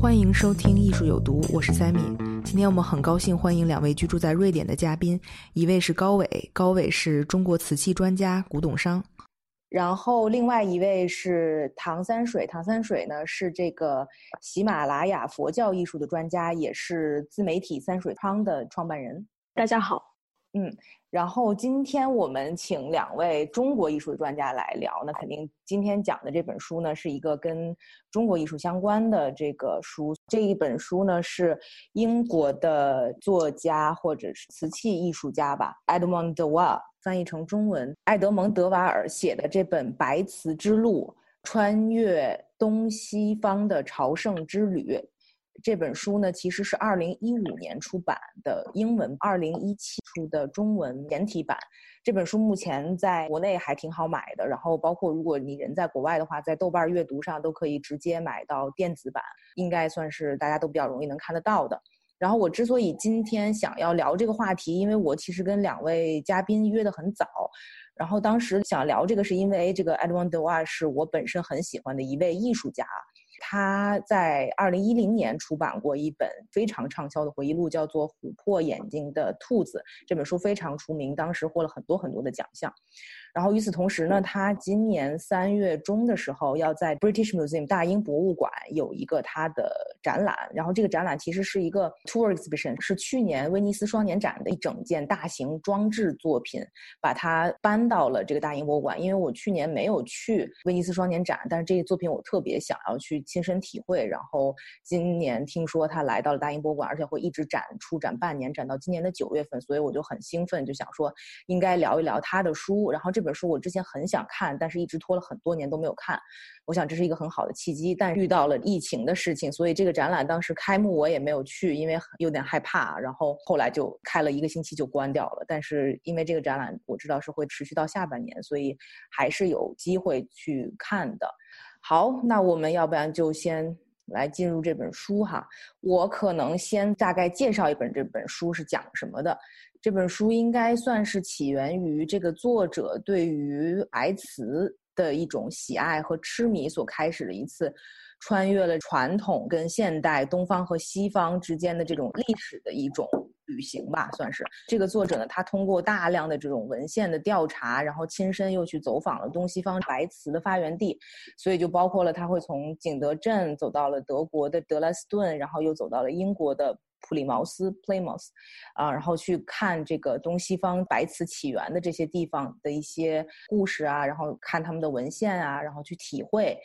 欢迎收听《艺术有毒》，我是 Sammy。今天我们很高兴欢迎两位居住在瑞典的嘉宾，一位是高伟，高伟是中国瓷器专家、古董商。然后另外一位是唐三水，唐三水呢是这个喜马拉雅佛教艺术的专家，也是自媒体三水汤的创办人。大家好，嗯，然后今天我们请两位中国艺术的专家来聊，那肯定今天讲的这本书呢是一个跟中国艺术相关的这个书。这一本书呢是英国的作家或者是瓷器艺术家吧，Edmond de w a 翻译成中文，艾德蒙·德瓦尔写的这本《白瓷之路：穿越东西方的朝圣之旅》这本书呢，其实是二零一五年出版的英文，二零一七出的中文简体版。这本书目前在国内还挺好买的，然后包括如果你人在国外的话，在豆瓣阅读上都可以直接买到电子版，应该算是大家都比较容易能看得到的。然后我之所以今天想要聊这个话题，因为我其实跟两位嘉宾约得很早，然后当时想聊这个是因为这个 Edward d e w a 是我本身很喜欢的一位艺术家。他在二零一零年出版过一本非常畅销的回忆录，叫做《琥珀眼睛的兔子》。这本书非常出名，当时获了很多很多的奖项。然后与此同时呢，他今年三月中的时候要在 British Museum 大英博物馆有一个他的展览。然后这个展览其实是一个 tour exhibition，是去年威尼斯双年展的一整件大型装置作品，把它搬到了这个大英博物馆。因为我去年没有去威尼斯双年展，但是这个作品我特别想要去。亲身体会，然后今年听说他来到了大英博物馆，而且会一直展出展半年，展到今年的九月份，所以我就很兴奋，就想说应该聊一聊他的书。然后这本书我之前很想看，但是一直拖了很多年都没有看。我想这是一个很好的契机，但遇到了疫情的事情，所以这个展览当时开幕我也没有去，因为有点害怕。然后后来就开了一个星期就关掉了。但是因为这个展览我知道是会持续到下半年，所以还是有机会去看的。好，那我们要不然就先来进入这本书哈。我可能先大概介绍一本这本书是讲什么的。这本书应该算是起源于这个作者对于白瓷的一种喜爱和痴迷所开始的一次。穿越了传统跟现代、东方和西方之间的这种历史的一种旅行吧，算是。这个作者呢，他通过大量的这种文献的调查，然后亲身又去走访了东西方白瓷的发源地，所以就包括了他会从景德镇走到了德国的德累斯顿，然后又走到了英国的普里茅斯 （Plymouth），啊，然后去看这个东西方白瓷起源的这些地方的一些故事啊，然后看他们的文献啊，然后去体会。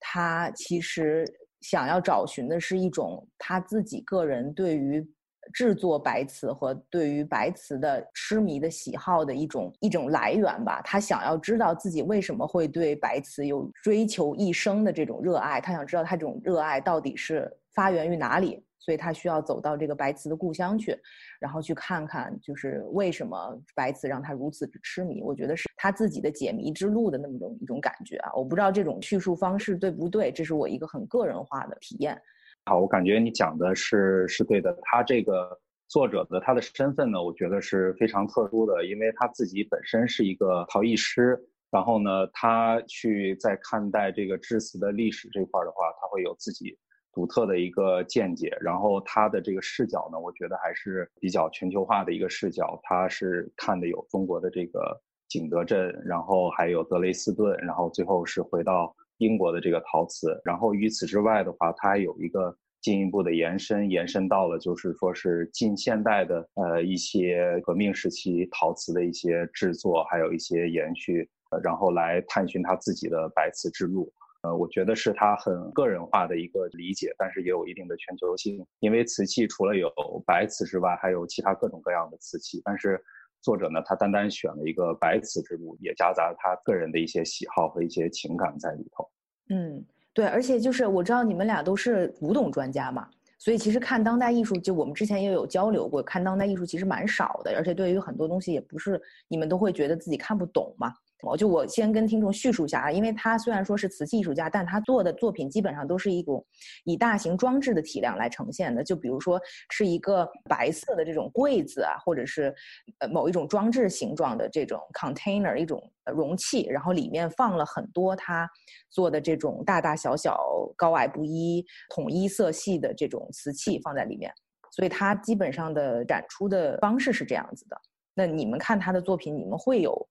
他其实想要找寻的是一种他自己个人对于制作白瓷和对于白瓷的痴迷的喜好的一种一种来源吧。他想要知道自己为什么会对白瓷有追求一生的这种热爱，他想知道他这种热爱到底是发源于哪里。所以他需要走到这个白瓷的故乡去，然后去看看，就是为什么白瓷让他如此痴迷。我觉得是他自己的解谜之路的那么种一种感觉啊！我不知道这种叙述方式对不对，这是我一个很个人化的体验。好，我感觉你讲的是是对的。他这个作者的他的身份呢，我觉得是非常特殊的，因为他自己本身是一个陶艺师，然后呢，他去在看待这个制瓷的历史这块的话，他会有自己。独特的一个见解，然后他的这个视角呢，我觉得还是比较全球化的一个视角。他是看的有中国的这个景德镇，然后还有德累斯顿，然后最后是回到英国的这个陶瓷。然后与此之外的话，它还有一个进一步的延伸，延伸到了就是说是近现代的呃一些革命时期陶瓷的一些制作，还有一些延续，然后来探寻他自己的白瓷之路。呃，我觉得是他很个人化的一个理解，但是也有一定的全球性。因为瓷器除了有白瓷之外，还有其他各种各样的瓷器。但是作者呢，他单单选了一个白瓷之路，也夹杂他个人的一些喜好和一些情感在里头。嗯，对，而且就是我知道你们俩都是古董专家嘛，所以其实看当代艺术，就我们之前也有交流过，看当代艺术其实蛮少的，而且对于很多东西也不是你们都会觉得自己看不懂嘛。我就我先跟听众叙述一下啊，因为他虽然说是瓷器艺术家，但他做的作品基本上都是一种以大型装置的体量来呈现的。就比如说是一个白色的这种柜子啊，或者是呃某一种装置形状的这种 container 一种容器，然后里面放了很多他做的这种大大小小、高矮不一、统一色系的这种瓷器放在里面，所以他基本上的展出的方式是这样子的。那你们看他的作品，你们会有？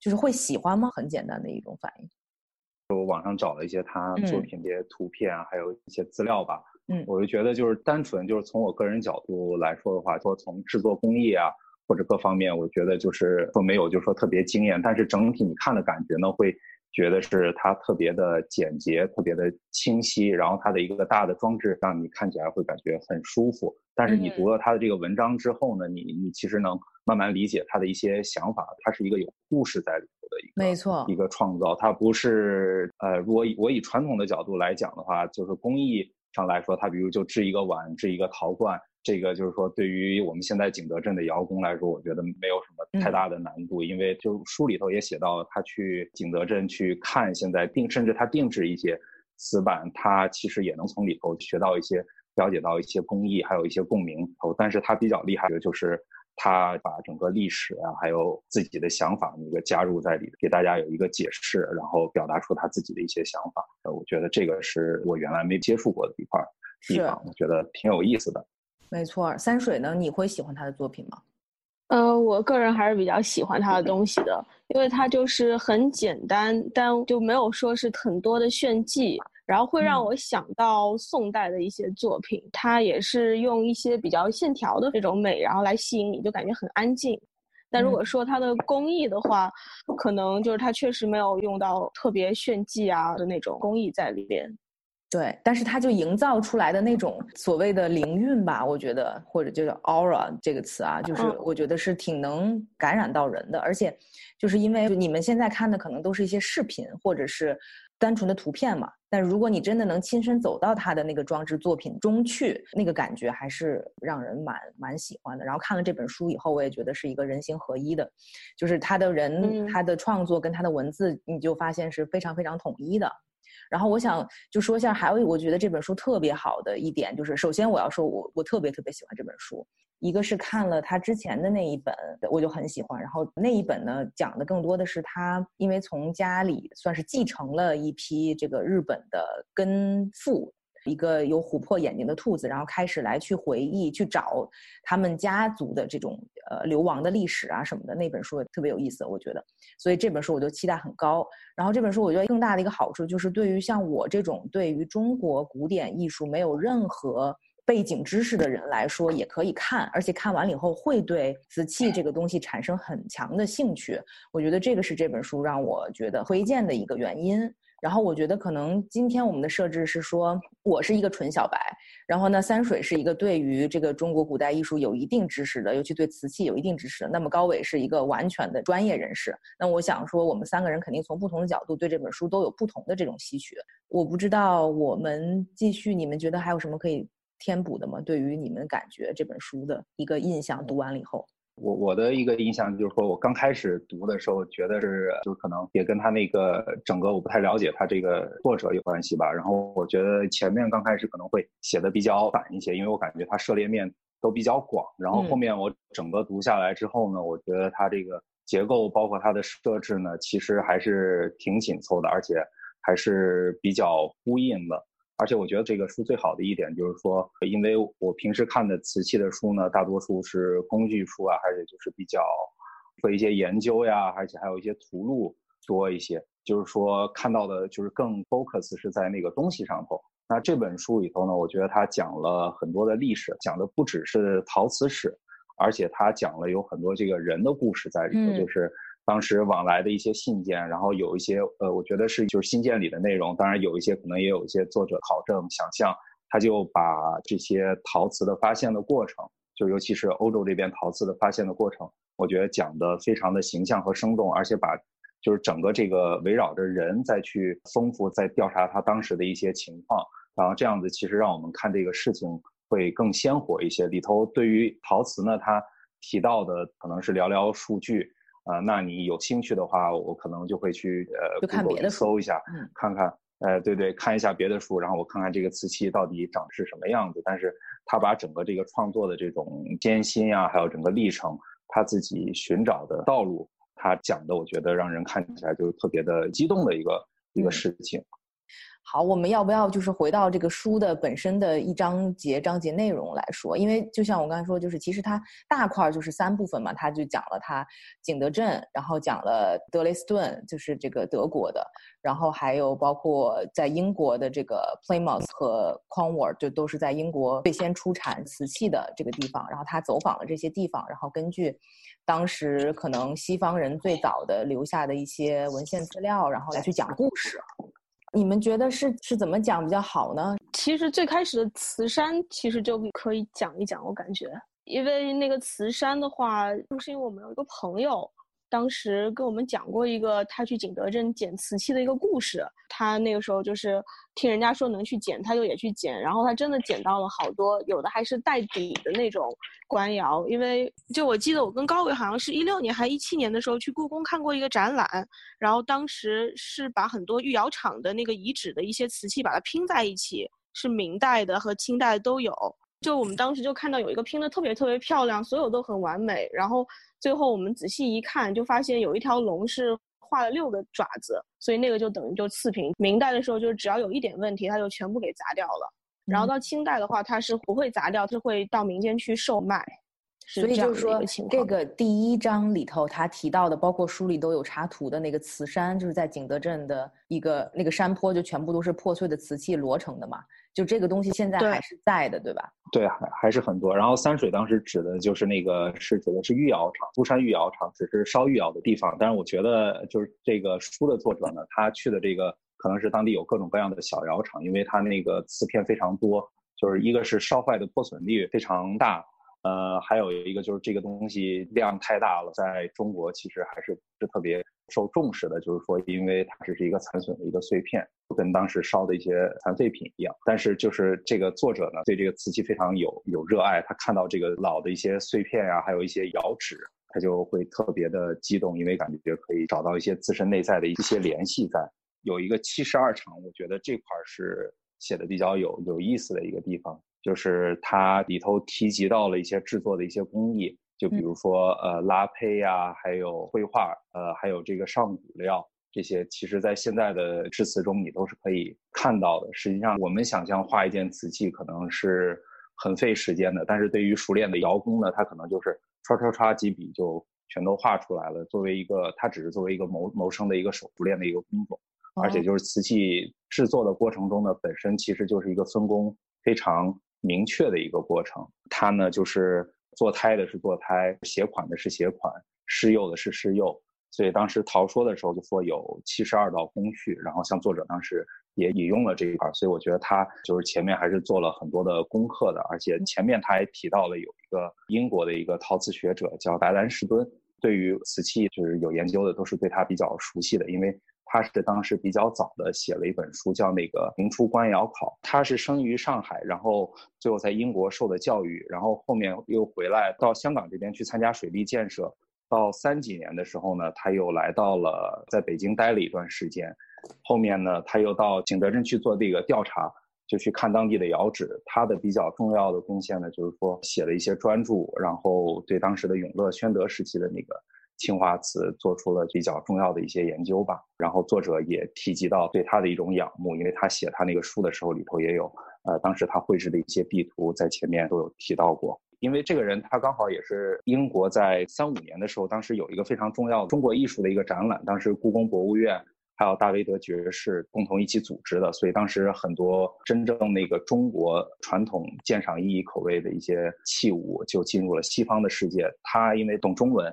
就是会喜欢吗？很简单的一种反应。我网上找了一些他作品的图片啊，还有一些资料吧。嗯，我就觉得就是单纯就是从我个人角度来说的话，说从制作工艺啊或者各方面，我觉得就是说没有就是说特别惊艳，但是整体你看的感觉呢，会觉得是它特别的简洁，特别的清晰，然后它的一个大的装置让你看起来会感觉很舒服。但是你读了他的这个文章之后呢，你你其实能。慢慢理解他的一些想法，他是一个有故事在里头的一个，没错，一个创造。他不是呃，如果我以传统的角度来讲的话，就是工艺上来说，他比如就制一个碗，制一个陶罐，这个就是说对于我们现在景德镇的窑工来说，我觉得没有什么太大的难度，因为就书里头也写到，他去景德镇去看现在定，甚至他定制一些瓷板，他其实也能从里头学到一些，了解到一些工艺，还有一些共鸣。哦，但是他比较厉害的就是。他把整个历史啊，还有自己的想法一个加入在里，给大家有一个解释，然后表达出他自己的一些想法。呃，我觉得这个是我原来没接触过的一块地方，我觉得挺有意思的。没错，三水呢，你会喜欢他的作品吗？呃，我个人还是比较喜欢他的东西的，因为他就是很简单，但就没有说是很多的炫技。然后会让我想到宋代的一些作品，它也是用一些比较线条的这种美，然后来吸引你，就感觉很安静。但如果说它的工艺的话，可能就是它确实没有用到特别炫技啊的那种工艺在里边。对，但是它就营造出来的那种所谓的灵韵吧，我觉得或者就是 aura 这个词啊，就是我觉得是挺能感染到人的。而且，就是因为你们现在看的可能都是一些视频或者是。单纯的图片嘛，但如果你真的能亲身走到他的那个装置作品中去，那个感觉还是让人蛮蛮喜欢的。然后看了这本书以后，我也觉得是一个人形合一的，就是他的人他的创作跟他的文字，你就发现是非常非常统一的。然后我想就说一下，还有我觉得这本书特别好的一点，就是首先我要说我我特别特别喜欢这本书。一个是看了他之前的那一本，我就很喜欢。然后那一本呢，讲的更多的是他因为从家里算是继承了一批这个日本的根父，一个有琥珀眼睛的兔子，然后开始来去回忆、去找他们家族的这种呃流亡的历史啊什么的。那本书特别有意思，我觉得。所以这本书我就期待很高。然后这本书我觉得更大的一个好处就是，对于像我这种对于中国古典艺术没有任何。背景知识的人来说也可以看，而且看完了以后会对瓷器这个东西产生很强的兴趣。我觉得这个是这本书让我觉得推荐的一个原因。然后我觉得可能今天我们的设置是说，我是一个纯小白，然后呢，三水是一个对于这个中国古代艺术有一定知识的，尤其对瓷器有一定知识的。那么高伟是一个完全的专业人士。那我想说，我们三个人肯定从不同的角度对这本书都有不同的这种吸取。我不知道我们继续，你们觉得还有什么可以？填补的吗？对于你们感觉这本书的一个印象，读完了以后，我我的一个印象就是说，我刚开始读的时候，觉得是就可能也跟他那个整个我不太了解他这个作者有关系吧。然后我觉得前面刚开始可能会写的比较反一些，因为我感觉他涉猎面都比较广。然后后面我整个读下来之后呢，我觉得他这个结构包括它的设置呢，其实还是挺紧凑的，而且还是比较呼应的。而且我觉得这个书最好的一点就是说，因为我平时看的瓷器的书呢，大多数是工具书啊，还是就是比较做一些研究呀，而且还有一些图录多一些。就是说看到的就是更 focus 是在那个东西上头。那这本书里头呢，我觉得它讲了很多的历史，讲的不只是陶瓷史，而且它讲了有很多这个人的故事在里头，就是。当时往来的一些信件，然后有一些呃，我觉得是就是信件里的内容。当然有一些可能也有一些作者考证想象，他就把这些陶瓷的发现的过程，就尤其是欧洲这边陶瓷的发现的过程，我觉得讲的非常的形象和生动，而且把就是整个这个围绕着人再去丰富，再调查他当时的一些情况，然后这样子其实让我们看这个事情会更鲜活一些。里头对于陶瓷呢，他提到的可能是寥寥数据，呃，那你有兴趣的话，我可能就会去呃，就看别的搜一下，看看。呃，对对，看一下别的书，然后我看看这个瓷器到底长是什么样子。但是他把整个这个创作的这种艰辛呀，还有整个历程，他自己寻找的道路，他讲的，我觉得让人看起来就特别的激动的一个一个事情。好，我们要不要就是回到这个书的本身的一章节章节内容来说？因为就像我刚才说，就是其实它大块儿就是三部分嘛，它就讲了它景德镇，然后讲了德累斯顿，就是这个德国的，然后还有包括在英国的这个 Plymouth 和 Cornwall，就都是在英国最先出产瓷器的这个地方。然后他走访了这些地方，然后根据当时可能西方人最早的留下的一些文献资料，然后来去讲故事。你们觉得是是怎么讲比较好呢？其实最开始的慈山其实就可以讲一讲，我感觉，因为那个慈山的话，就是因为我们有一个朋友。当时跟我们讲过一个他去景德镇捡瓷器的一个故事。他那个时候就是听人家说能去捡，他就也去捡。然后他真的捡到了好多，有的还是带底的那种官窑。因为就我记得我跟高伟好像是一六年还一七年的时候去故宫看过一个展览，然后当时是把很多御窑厂的那个遗址的一些瓷器把它拼在一起，是明代的和清代都有。就我们当时就看到有一个拼的特别特别漂亮，所有都很完美，然后。最后我们仔细一看，就发现有一条龙是画了六个爪子，所以那个就等于就次品。明代的时候，就是只要有一点问题，它就全部给砸掉了。然后到清代的话，它是不会砸掉，它会到民间去售卖。所以就是说，这个第一章里头他提到的，包括书里都有插图的那个瓷山，就是在景德镇的一个那个山坡，就全部都是破碎的瓷器摞成的嘛。就这个东西现在还是在的，对吧？对，还还是很多。然后三水当时指的就是那个是指的是御窑厂，苏山御窑厂只是烧御窑的地方。但是我觉得就是这个书的作者呢，他去的这个可能是当地有各种各样的小窑厂，因为他那个瓷片非常多，就是一个是烧坏的破损率非常大。呃，还有一个就是这个东西量太大了，在中国其实还是不是特别受重视的。就是说，因为它只是一个残损的一个碎片，跟当时烧的一些残废品一样。但是就是这个作者呢，对这个瓷器非常有有热爱，他看到这个老的一些碎片呀，还有一些窑址，他就会特别的激动，因为感觉可以找到一些自身内在的一些联系在。有一个七十二场，我觉得这块是写的比较有有意思的一个地方。就是它里头提及到了一些制作的一些工艺，就比如说呃拉胚呀，还有绘画，呃还有这个上古料这些，其实在现在的制瓷中你都是可以看到的。实际上我们想象画一件瓷器可能是很费时间的，但是对于熟练的窑工呢，他可能就是刷刷刷几笔就全都画出来了。作为一个，他只是作为一个谋谋生的一个手熟练的一个工作，而且就是瓷器制作的过程中呢，本身其实就是一个分工非常。明确的一个过程，它呢就是做胎的是做胎，写款的是写款，施釉的是施釉。所以当时陶说的时候就说有七十二道工序，然后像作者当时也引用了这一块，所以我觉得他就是前面还是做了很多的功课的，而且前面他还提到了有一个英国的一个陶瓷学者叫白兰士敦，对于瓷器就是有研究的，都是对他比较熟悉的，因为。他是当时比较早的写了一本书，叫那个《明初官窑考》。他是生于上海，然后最后在英国受的教育，然后后面又回来到香港这边去参加水利建设。到三几年的时候呢，他又来到了在北京待了一段时间。后面呢，他又到景德镇去做这个调查，就去看当地的窑址。他的比较重要的贡献呢，就是说写了一些专著，然后对当时的永乐、宣德时期的那个。青花瓷做出了比较重要的一些研究吧，然后作者也提及到对他的一种仰慕，因为他写他那个书的时候里头也有，呃，当时他绘制的一些地图在前面都有提到过。因为这个人他刚好也是英国在三五年的时候，当时有一个非常重要的中国艺术的一个展览，当时故宫博物院还有大维德爵士共同一起组织的，所以当时很多真正那个中国传统鉴赏意义口味的一些器物就进入了西方的世界。他因为懂中文。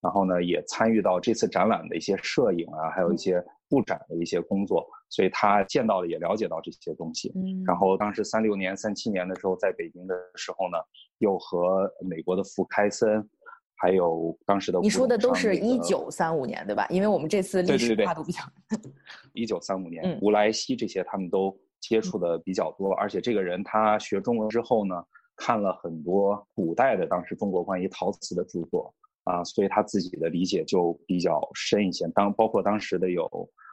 然后呢，也参与到这次展览的一些摄影啊，还有一些布展的一些工作，所以他见到了，也了解到这些东西。嗯，然后当时三六年、三七年的时候，在北京的时候呢，又和美国的福开森，还有当时的你说的都是一九三五年对吧？因为我们这次历史跨度比较。一九三五年，吴莱西这些他们都接触的比较多，而且这个人他学中文之后呢，看了很多古代的当时中国关于陶瓷的著作啊，所以他自己的理解就比较深一些。当包括当时的有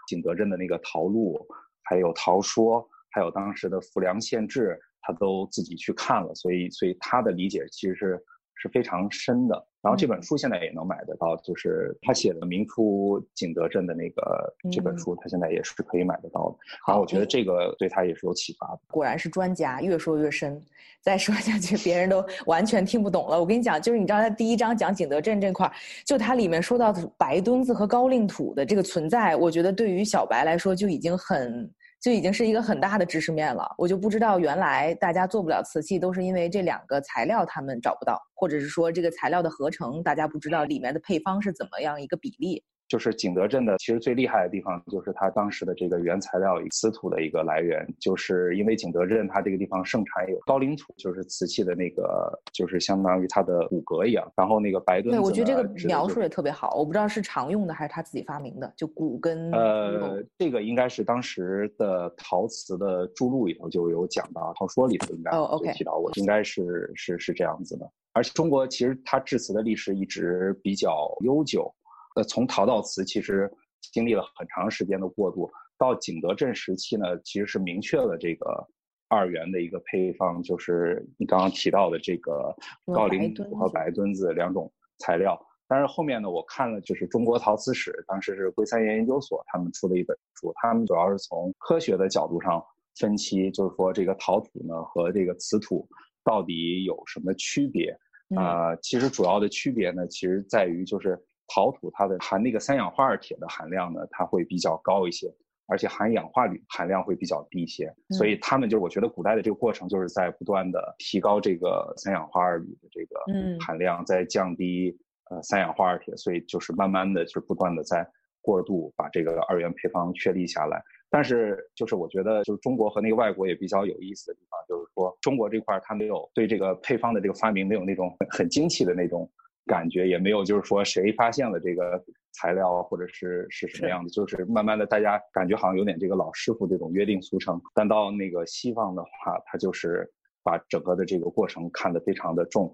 景德镇的那个陶录，还有陶说，还有当时的《浮梁县志》，他都自己去看了，所以所以他的理解其实是是非常深的。然后这本书现在也能买得到，就是他写的《明初景德镇》的那个这本书，他现在也是可以买得到的。然后我觉得这个对他也是有启发的。果然是专家，越说越深。再说下去，别人都完全听不懂了。我跟你讲，就是你知道他第一章讲景德镇这块就它里面说到白墩子和高岭土的这个存在，我觉得对于小白来说就已经很。就已经是一个很大的知识面了，我就不知道原来大家做不了瓷器都是因为这两个材料他们找不到，或者是说这个材料的合成大家不知道里面的配方是怎么样一个比例。就是景德镇的，其实最厉害的地方就是它当时的这个原材料瓷土的一个来源，就是因为景德镇它这个地方盛产有高岭土，就是瓷器的那个，就是相当于它的骨骼一样。然后那个白墩子，对我觉得这个描述也特别好，我不知道是常用的还是他自己发明的，就骨跟。呃，这个应该是当时的陶瓷的注录里头就有讲到，陶说里头应该有提到过，应该是是是这样子的。而且中国其实它制瓷的历史一直比较悠久。呃，从陶道瓷其实经历了很长时间的过渡，到景德镇时期呢，其实是明确了这个二元的一个配方，就是你刚刚提到的这个高岭土和白墩子两种材料。但是后面呢，我看了就是《中国陶瓷史》，当时是龟三元研究所他们出的一本书，他们主要是从科学的角度上分析，就是说这个陶土呢和这个瓷土到底有什么区别啊？其实主要的区别呢，其实在于就是。陶土它的含那个三氧化二铁的含量呢，它会比较高一些，而且含氧化铝含量会比较低一些。所以他们就是我觉得古代的这个过程就是在不断的提高这个三氧化二铝的这个含量，在降低呃三氧化二铁，所以就是慢慢的就是不断的在过渡把这个二元配方确立下来。但是就是我觉得就是中国和那个外国也比较有意思的地方，就是说中国这块它没有对这个配方的这个发明没有那种很精细的那种。感觉也没有，就是说谁发现了这个材料，或者是是什么样的，就是慢慢的大家感觉好像有点这个老师傅这种约定俗成。但到那个西方的话，他就是把整个的这个过程看得非常的重，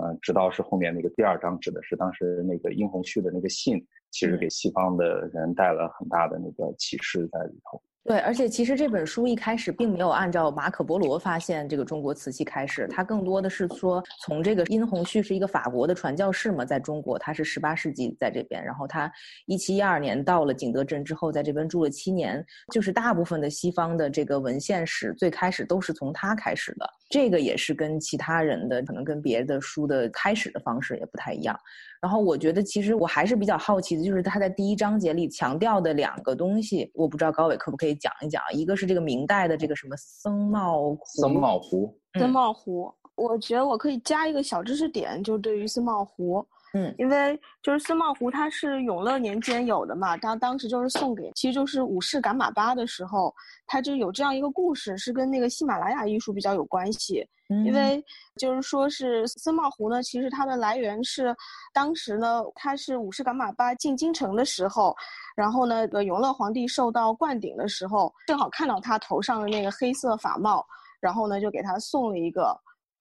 嗯，直到是后面那个第二章指的是当时那个殷红旭的那个信，其实给西方的人带了很大的那个启示在里头。对，而且其实这本书一开始并没有按照马可波罗发现这个中国瓷器开始，它更多的是说从这个殷洪绪是一个法国的传教士嘛，在中国他是十八世纪在这边，然后他一七一二年到了景德镇之后，在这边住了七年，就是大部分的西方的这个文献史最开始都是从他开始的，这个也是跟其他人的可能跟别的书的开始的方式也不太一样。然后我觉得，其实我还是比较好奇的，就是他在第一章节里强调的两个东西，我不知道高伟可不可以讲一讲。一个是这个明代的这个什么僧帽壶，僧帽壶，僧帽壶。我觉得我可以加一个小知识点，就对于僧帽壶。嗯，因为就是司帽壶，它是永乐年间有的嘛，它当时就是送给，其实就是武士赶马巴的时候，它就有这样一个故事，是跟那个喜马拉雅艺术比较有关系。因为就是说是司帽壶呢，其实它的来源是，当时呢，它是武士赶马巴进京城的时候，然后呢，永乐皇帝受到灌顶的时候，正好看到他头上的那个黑色法帽，然后呢，就给他送了一个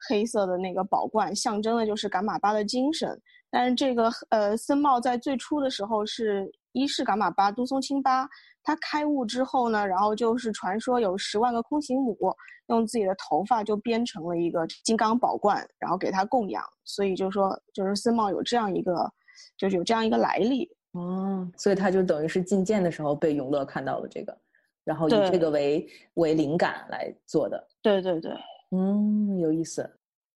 黑色的那个宝冠，象征的就是赶马巴的精神。但是这个呃僧帽在最初的时候是一世噶玛巴都松清巴，他开悟之后呢，然后就是传说有十万个空行母用自己的头发就编成了一个金刚宝冠，然后给他供养，所以就说就是僧帽有这样一个，就是有这样一个来历。哦，所以他就等于是觐见的时候被永乐看到了这个，然后以这个为为灵感来做的，对对对，嗯，有意思。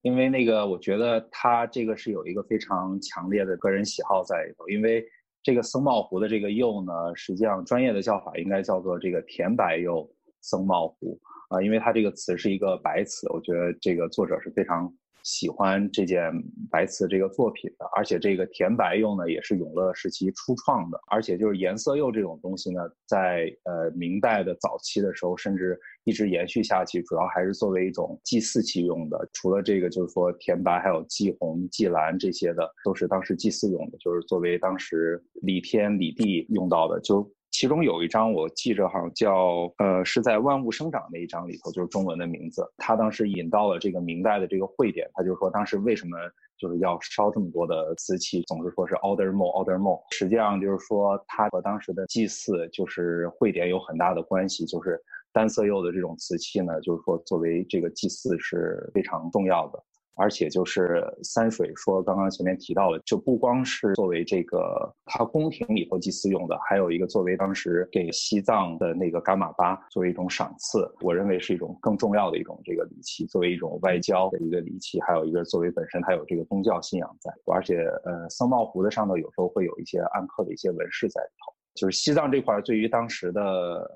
因为那个，我觉得他这个是有一个非常强烈的个人喜好在里头。因为这个僧帽壶的这个釉呢，实际上专业的叫法应该叫做这个甜白釉僧帽壶啊，因为它这个词是一个白瓷，我觉得这个作者是非常喜欢这件白瓷这个作品的，而且这个填白釉呢也是永乐时期初创的，而且就是颜色釉这种东西呢，在呃明代的早期的时候，甚至一直延续下去，主要还是作为一种祭祀器用的。除了这个，就是说填白，还有祭红、祭蓝这些的，都是当时祭祀用的，就是作为当时礼天礼地用到的。就其中有一张我记着，好像叫呃是在万物生长那一章里头，就是中文的名字。他当时引到了这个明代的这个会典，他就说当时为什么就是要烧这么多的瓷器，总是说是 order more order more。实际上就是说他和当时的祭祀就是会典有很大的关系，就是单色釉的这种瓷器呢，就是说作为这个祭祀是非常重要的。而且就是三水说，刚刚前面提到了，就不光是作为这个他宫廷里头祭祀用的，还有一个作为当时给西藏的那个噶玛巴作为一种赏赐，我认为是一种更重要的一种这个礼器，作为一种外交的一个礼器，还有一个作为本身它有这个宗教信仰在，而且呃僧帽壶的上头有时候会有一些暗刻的一些纹饰在里头，就是西藏这块对于当时的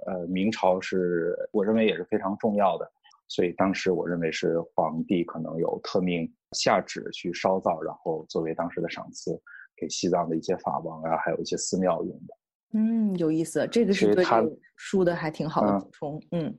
呃明朝是我认为也是非常重要的。所以当时我认为是皇帝可能有特命下旨去烧造，然后作为当时的赏赐给西藏的一些法王啊，还有一些寺庙用的。嗯，有意思，这个是对书的还挺好的补充。嗯，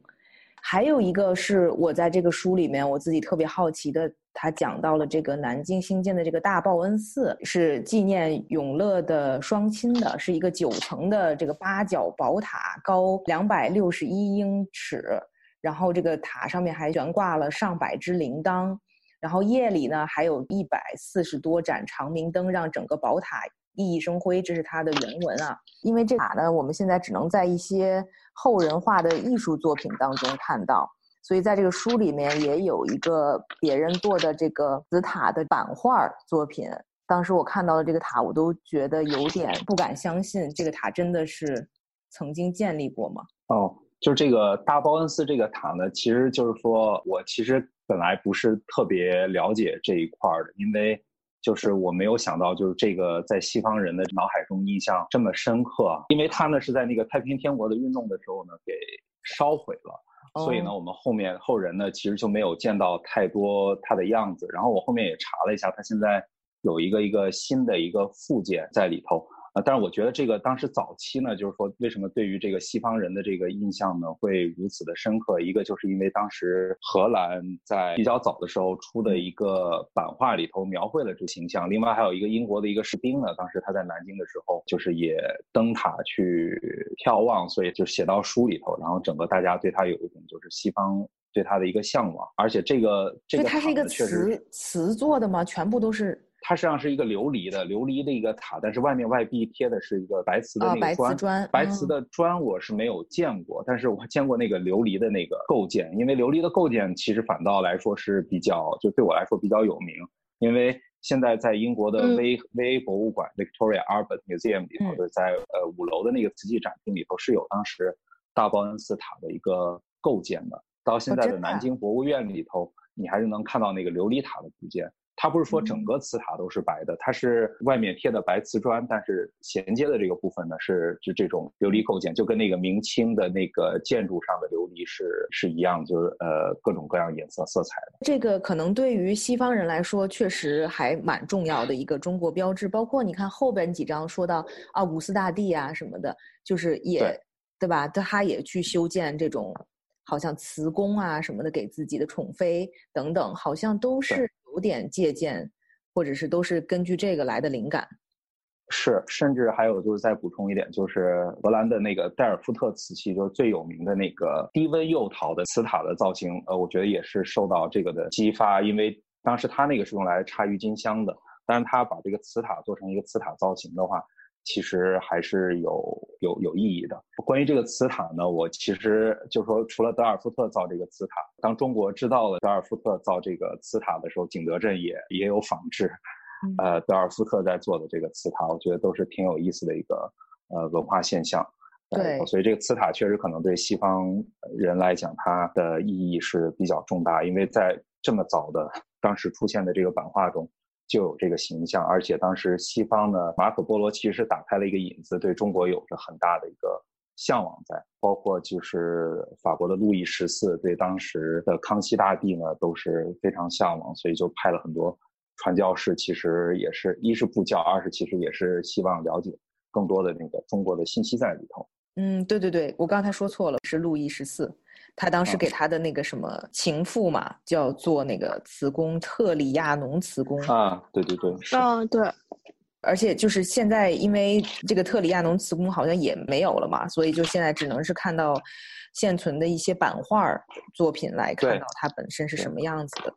还有一个是我在这个书里面我自己特别好奇的，他讲到了这个南京新建的这个大报恩寺是纪念永乐的双亲的，是一个九层的这个八角宝塔，高两百六十一英尺。然后这个塔上面还悬挂了上百只铃铛，然后夜里呢还有一百四十多盏长明灯，让整个宝塔熠熠生辉。这是它的原文啊。因为这塔呢，我们现在只能在一些后人画的艺术作品当中看到，所以在这个书里面也有一个别人做的这个紫塔的版画作品。当时我看到了这个塔，我都觉得有点不敢相信，这个塔真的是曾经建立过吗？哦。就是这个大报恩寺这个塔呢，其实就是说我其实本来不是特别了解这一块的，因为就是我没有想到，就是这个在西方人的脑海中印象这么深刻，因为它呢是在那个太平天国的运动的时候呢给烧毁了，所以呢我们后面后人呢其实就没有见到太多它的样子。然后我后面也查了一下，它现在有一个一个新的一个附件在里头。啊，但是我觉得这个当时早期呢，就是说为什么对于这个西方人的这个印象呢会如此的深刻？一个就是因为当时荷兰在比较早的时候出的一个版画里头描绘了这形象，另外还有一个英国的一个士兵呢，当时他在南京的时候就是也登塔去眺望，所以就写到书里头，然后整个大家对他有一种就是西方对他的一个向往，而且这个这个它是一个瓷瓷做的吗？全部都是。它实际上是一个琉璃的琉璃的一个塔，但是外面外壁贴的是一个白瓷的那个砖。白瓷的砖我是没有见过，但是我见过那个琉璃的那个构件。因为琉璃的构件其实反倒来说是比较，就对我来说比较有名。因为现在在英国的 V V 博物馆 Victoria Albert Museum 里头，就是在呃五楼的那个瓷器展厅里头是有当时大报恩寺塔的一个构件的。到现在的南京博物院里头，你还是能看到那个琉璃塔的部件。它不是说整个瓷塔都是白的，它是外面贴的白瓷砖，但是衔接的这个部分呢是就这种琉璃构件，就跟那个明清的那个建筑上的琉璃是是一样，就是呃各种各样颜色色彩的。这个可能对于西方人来说确实还蛮重要的一个中国标志，包括你看后边几章说到奥古斯大帝啊什么的，就是也对吧？他也去修建这种好像慈宫啊什么的给自己的宠妃等等，好像都是。有点借鉴，或者是都是根据这个来的灵感。是，甚至还有就是再补充一点，就是荷兰的那个戴尔夫特瓷器，就是最有名的那个低温釉陶的瓷塔的造型。呃，我觉得也是受到这个的激发，因为当时他那个是用来插郁金香的，但是他把这个瓷塔做成一个瓷塔造型的话。其实还是有有有意义的。关于这个瓷塔呢，我其实就说，除了德尔夫特造这个瓷塔，当中国知道了德尔夫特造这个瓷塔的时候，景德镇也也有仿制，呃，德尔夫特在做的这个瓷塔，我觉得都是挺有意思的一个呃文化现象。对，所以这个瓷塔确实可能对西方人来讲，它的意义是比较重大，因为在这么早的当时出现的这个版画中。就有这个形象，而且当时西方呢，马可波罗其实打开了一个引子，对中国有着很大的一个向往在。包括就是法国的路易十四对当时的康熙大帝呢都是非常向往，所以就派了很多传教士，其实也是一是布教，二是其实也是希望了解更多的那个中国的信息在里头。嗯，对对对，我刚才说错了，是路易十四，他当时给他的那个什么情妇嘛，叫做那个慈宫特里亚农慈宫啊，对对对，是。啊，对，而且就是现在，因为这个特里亚农慈宫好像也没有了嘛，所以就现在只能是看到现存的一些版画作品来看到它本身是什么样子的。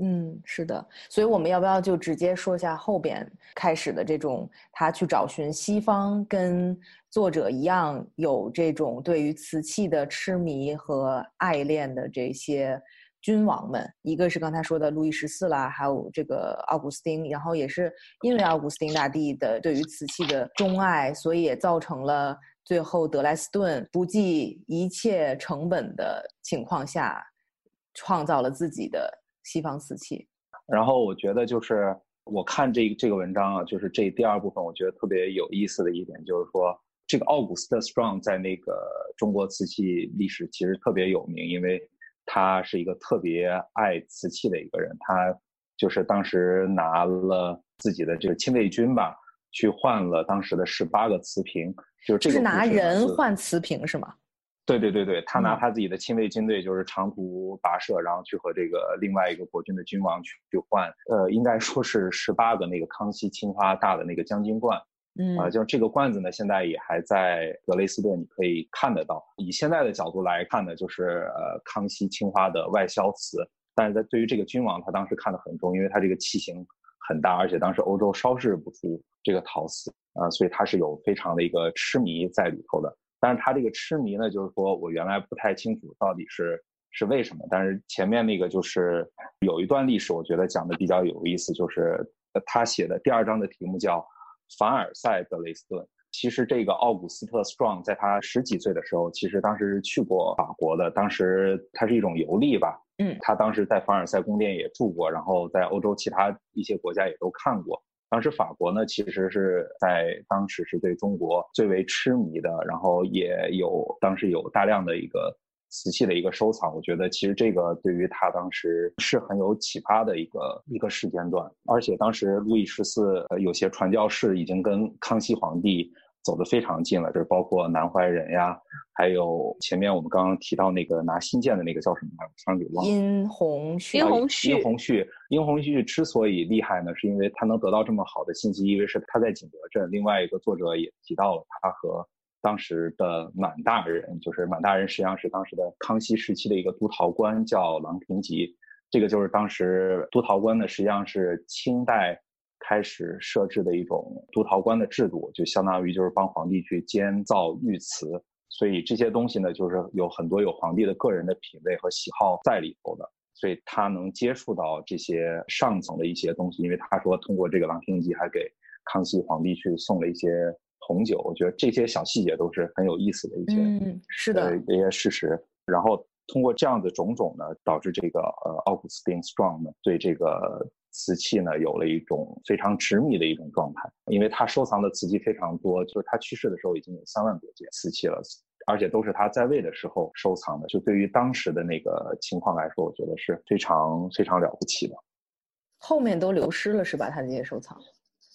嗯，是的，所以我们要不要就直接说一下后边开始的这种他去找寻西方，跟作者一样有这种对于瓷器的痴迷和爱恋的这些君王们，一个是刚才说的路易十四啦，还有这个奥古斯丁，然后也是因为奥古斯丁大帝的对于瓷器的钟爱，所以也造成了最后德莱斯顿不计一切成本的情况下，创造了自己的。西方瓷器，然后我觉得就是我看这这个文章啊，就是这第二部分，我觉得特别有意思的一点就是说，这个奥古斯特·斯 Strong 在那个中国瓷器历史其实特别有名，因为他是一个特别爱瓷器的一个人，他就是当时拿了自己的这个亲卫军吧，去换了当时的十八个瓷瓶，就是这个是拿人换瓷瓶是吗？对对对对，他拿他自己的亲卫军队，就是长途跋涉，然后去和这个另外一个国君的君王去去换，呃，应该说是十八个那个康熙青花大的那个将军罐，嗯，啊，就是这个罐子呢，现在也还在格雷斯顿，你可以看得到。以现在的角度来看呢，就是呃康熙青花的外销瓷，但是在对于这个君王，他当时看得很重，因为他这个器型很大，而且当时欧洲烧制不出这个陶瓷，啊，所以他是有非常的一个痴迷在里头的。但是他这个痴迷呢，就是说我原来不太清楚到底是是为什么。但是前面那个就是有一段历史，我觉得讲的比较有意思，就是他写的第二章的题目叫《凡尔赛德雷斯顿》。其实这个奥古斯特· Strong 在他十几岁的时候，其实当时是去过法国的。当时他是一种游历吧，嗯，他当时在凡尔赛宫殿也住过，然后在欧洲其他一些国家也都看过。当时法国呢，其实是在当时是对中国最为痴迷的，然后也有当时有大量的一个瓷器的一个收藏。我觉得其实这个对于他当时是很有启发的一个一个时间段。而且当时路易十四有些传教士已经跟康熙皇帝。走得非常近了，就是包括南怀仁呀，还有前面我们刚刚提到那个拿新建的那个叫什么来着？忘了。殷红旭。殷红旭。殷红旭。殷红旭之所以厉害呢，是因为他能得到这么好的信息，因为是他在景德镇。另外一个作者也提到了他和当时的满大人，就是满大人实际上是当时的康熙时期的一个督陶官，叫郎廷吉。这个就是当时督陶官呢，实际上是清代。开始设置的一种督陶官的制度，就相当于就是帮皇帝去监造御瓷，所以这些东西呢，就是有很多有皇帝的个人的品味和喜好在里头的，所以他能接触到这些上层的一些东西。因为他说通过这个郎廷集还给康熙皇帝去送了一些红酒，我觉得这些小细节都是很有意思的一些，嗯，是的，一些事实。然后通过这样的种种呢，导致这个呃奥古斯丁 Strong 呢对这个。瓷器呢，有了一种非常执迷的一种状态，因为他收藏的瓷器非常多，就是他去世的时候已经有三万多件瓷器了，而且都是他在位的时候收藏的。就对于当时的那个情况来说，我觉得是非常非常了不起的。后面都流失了是吧？他那些收藏？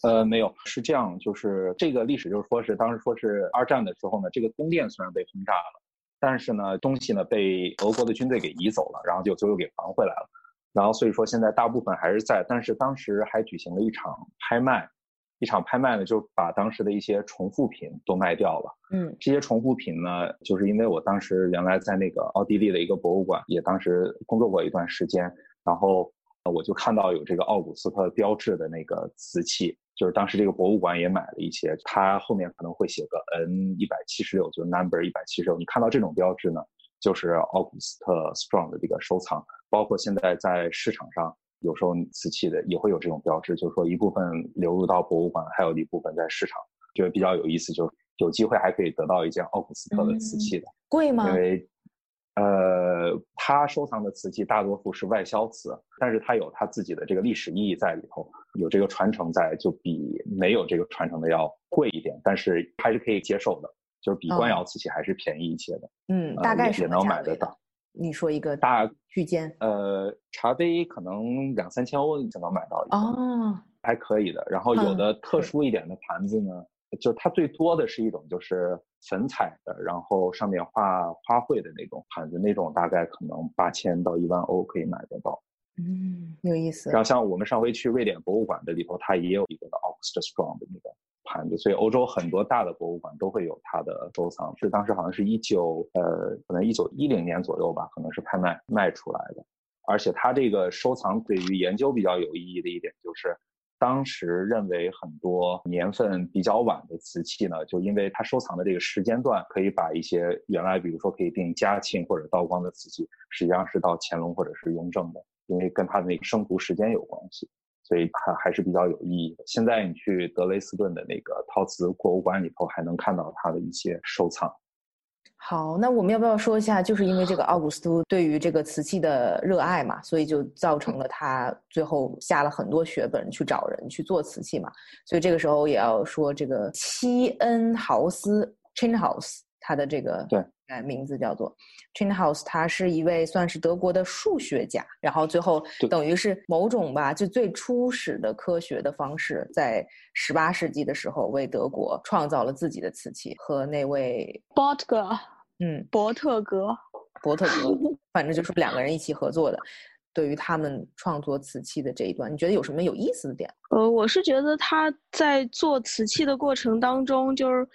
呃，没有，是这样，就是这个历史就是说是当时说是二战的时候呢，这个宫殿虽然被轰炸了，但是呢，东西呢被俄国的军队给移走了，然后就最后给还回来了。然后所以说现在大部分还是在，但是当时还举行了一场拍卖，一场拍卖呢就把当时的一些重复品都卖掉了。嗯，这些重复品呢，就是因为我当时原来在那个奥地利的一个博物馆也当时工作过一段时间，然后我就看到有这个奥古斯特标志的那个瓷器，就是当时这个博物馆也买了一些，它后面可能会写个 N 一百七十六，就是 Number 一百七十六。你看到这种标志呢，就是奥古斯特 Strong 的这个收藏。包括现在在市场上，有时候瓷器的也会有这种标志，就是说一部分流入到博物馆，还有一部分在市场，觉得比较有意思，就有机会还可以得到一件奥古斯特的瓷器的。贵吗？因为，呃，他收藏的瓷器大多数是外销瓷，但是他有他自己的这个历史意义在里头，有这个传承在，就比没有这个传承的要贵一点，但是还是可以接受的。就是比官窑瓷器还是便宜一些的。嗯，大概也能买得到。你说一个大区间？呃，茶杯可能两三千欧就能买到一个，哦，还可以的。然后有的特殊一点的盘子呢，就它最多的是一种就是粉彩的，然后上面画花卉的那种盘子，那种大概可能八千到一万欧可以买得到。嗯，有意思。然后像我们上回去瑞典博物馆的里头，它也有一个 August Strong 的那个。盘子，所以欧洲很多大的博物馆都会有它的收藏。是当时好像是一九呃，可能一九一零年左右吧，可能是拍卖卖出来的。而且它这个收藏对于研究比较有意义的一点就是，当时认为很多年份比较晚的瓷器呢，就因为它收藏的这个时间段，可以把一些原来比如说可以定嘉庆或者道光的瓷器，实际上是到乾隆或者是雍正的，因为跟它的那个生卒时间有关系。所以它还是比较有意义的。现在你去德累斯顿的那个陶瓷博物馆里头，还能看到它的一些收藏。好，那我们要不要说一下，就是因为这个奥古斯都对于这个瓷器的热爱嘛，所以就造成了他最后下了很多血本去找人去做瓷器嘛。所以这个时候也要说这个七恩豪斯 （Chinhouse） 他的这个对。哎，名字叫做 Chinhouse，他是一位算是德国的数学家，然后最后等于是某种吧，就最初始的科学的方式，在十八世纪的时候为德国创造了自己的瓷器，和那位 b 特 t 嗯，伯特格，伯特格，反正就是两个人一起合作的。对于他们创作瓷器的这一段，你觉得有什么有意思的点？呃，我是觉得他在做瓷器的过程当中，就是。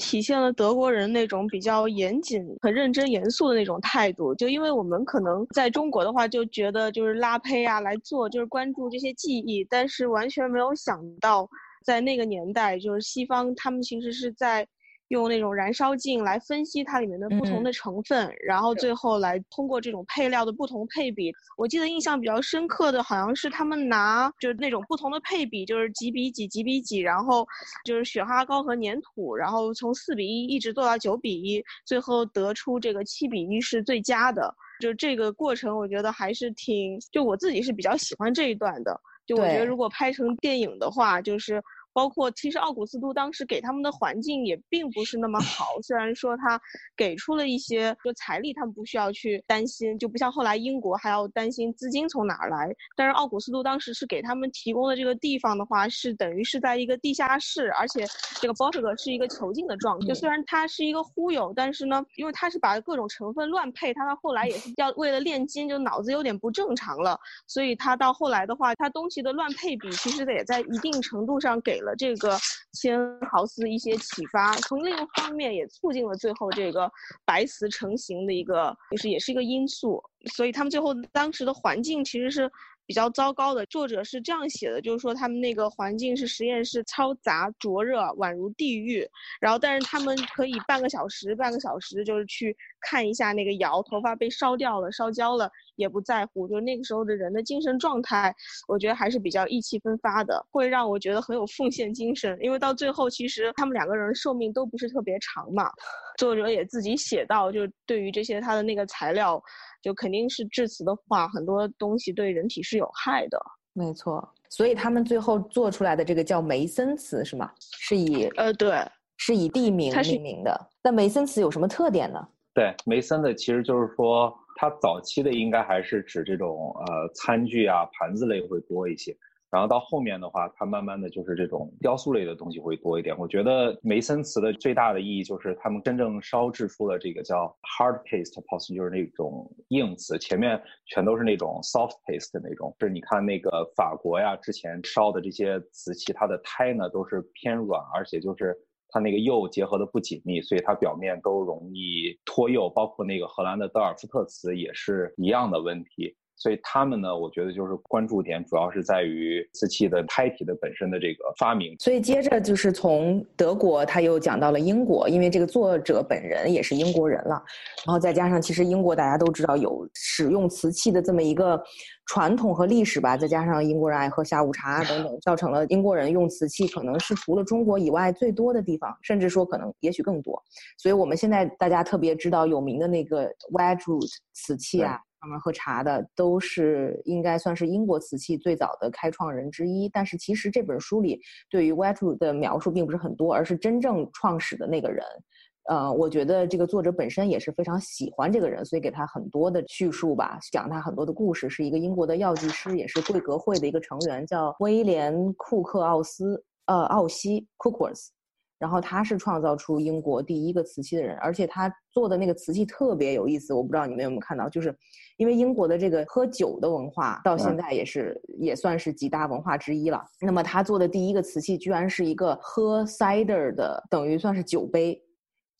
体现了德国人那种比较严谨、很认真、严肃的那种态度。就因为我们可能在中国的话，就觉得就是拉胚啊来做，就是关注这些技艺，但是完全没有想到，在那个年代，就是西方他们其实是在。用那种燃烧镜来分析它里面的不同的成分，然后最后来通过这种配料的不同配比。我记得印象比较深刻的好像是他们拿就是那种不同的配比，就是几比几几比几，然后就是雪花膏和粘土，然后从四比一一直做到九比一，最后得出这个七比一是最佳的。就这个过程，我觉得还是挺就我自己是比较喜欢这一段的。就我觉得如果拍成电影的话，就是。包括其实奥古斯都当时给他们的环境也并不是那么好，虽然说他给出了一些就财力，他们不需要去担心，就不像后来英国还要担心资金从哪儿来。但是奥古斯都当时是给他们提供的这个地方的话，是等于是在一个地下室，而且这个 b o t g 是一个囚禁的状态。就虽然他是一个忽悠，但是呢，因为他是把各种成分乱配，他到后来也是要为了炼金，就脑子有点不正常了，所以他到后来的话，他东西的乱配比其实也在一定程度上给。了这个千豪斯一些启发，从另一方面也促进了最后这个白瓷成型的一个，就是也是一个因素。所以他们最后当时的环境其实是。比较糟糕的作者是这样写的，就是说他们那个环境是实验室嘈杂灼热，宛如地狱。然后，但是他们可以半个小时、半个小时，就是去看一下那个窑，头发被烧掉了、烧焦了也不在乎。就是那个时候的人的精神状态，我觉得还是比较意气风发的，会让我觉得很有奉献精神。因为到最后，其实他们两个人寿命都不是特别长嘛。作者也自己写到，就对于这些他的那个材料。就肯定是致辞的话，很多东西对人体是有害的。没错，所以他们最后做出来的这个叫梅森瓷是吗？是以呃对，是以地名命名的。那梅森瓷有什么特点呢？对，梅森的其实就是说，它早期的应该还是指这种呃餐具啊、盘子类会多一些。然后到后面的话，它慢慢的就是这种雕塑类的东西会多一点。我觉得梅森瓷的最大的意义就是他们真正烧制出了这个叫 hard paste porcelain，就是那种硬瓷，前面全都是那种 soft paste 的那种。就是你看那个法国呀，之前烧的这些瓷器，它的胎呢都是偏软，而且就是它那个釉结合的不紧密，所以它表面都容易脱釉。包括那个荷兰的德尔夫特瓷也是一样的问题。所以他们呢，我觉得就是关注点主要是在于瓷器的胎体的本身的这个发明。所以接着就是从德国，他又讲到了英国，因为这个作者本人也是英国人了。然后再加上，其实英国大家都知道有使用瓷器的这么一个传统和历史吧。再加上英国人爱喝下午茶等等，造成了英国人用瓷器可能是除了中国以外最多的地方，甚至说可能也许更多。所以我们现在大家特别知道有名的那个 Wedgwood 瓷器啊。上面喝茶的都是应该算是英国瓷器最早的开创人之一，但是其实这本书里对于 Whetwood 的描述并不是很多，而是真正创始的那个人，呃，我觉得这个作者本身也是非常喜欢这个人，所以给他很多的叙述吧，讲他很多的故事。是一个英国的药剂师，也是贵格会的一个成员，叫威廉·库克奥斯，呃，奥西 （Cookworth）。然后他是创造出英国第一个瓷器的人，而且他做的那个瓷器特别有意思。我不知道你们有没有看到，就是因为英国的这个喝酒的文化到现在也是也算是几大文化之一了。那么他做的第一个瓷器居然是一个喝 cider 的，等于算是酒杯。